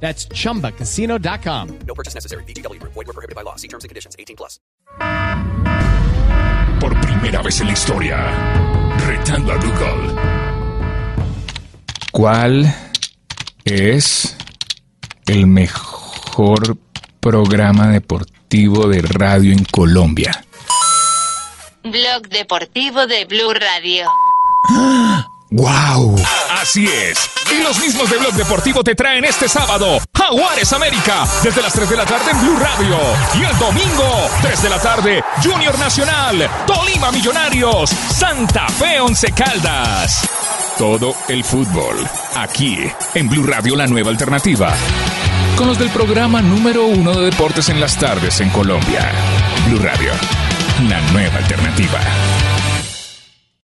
That's chumbacasino.com. No purchase necessary. BGW. Void were prohibited by law. See terms and conditions. 18 plus. Por primera vez en la historia, retando a Google. ¿Cuál es el mejor programa deportivo de radio en Colombia? Blog deportivo de Blue Radio. ¡Wow! Así es. Y los mismos de Blog Deportivo te traen este sábado Jaguares América desde las 3 de la tarde en Blue Radio. Y el domingo, 3 de la tarde, Junior Nacional, Tolima Millonarios, Santa Fe Once Caldas. Todo el fútbol, aquí en Blue Radio La Nueva Alternativa. Con los del programa número uno de deportes en las tardes en Colombia. Blue Radio, la nueva alternativa.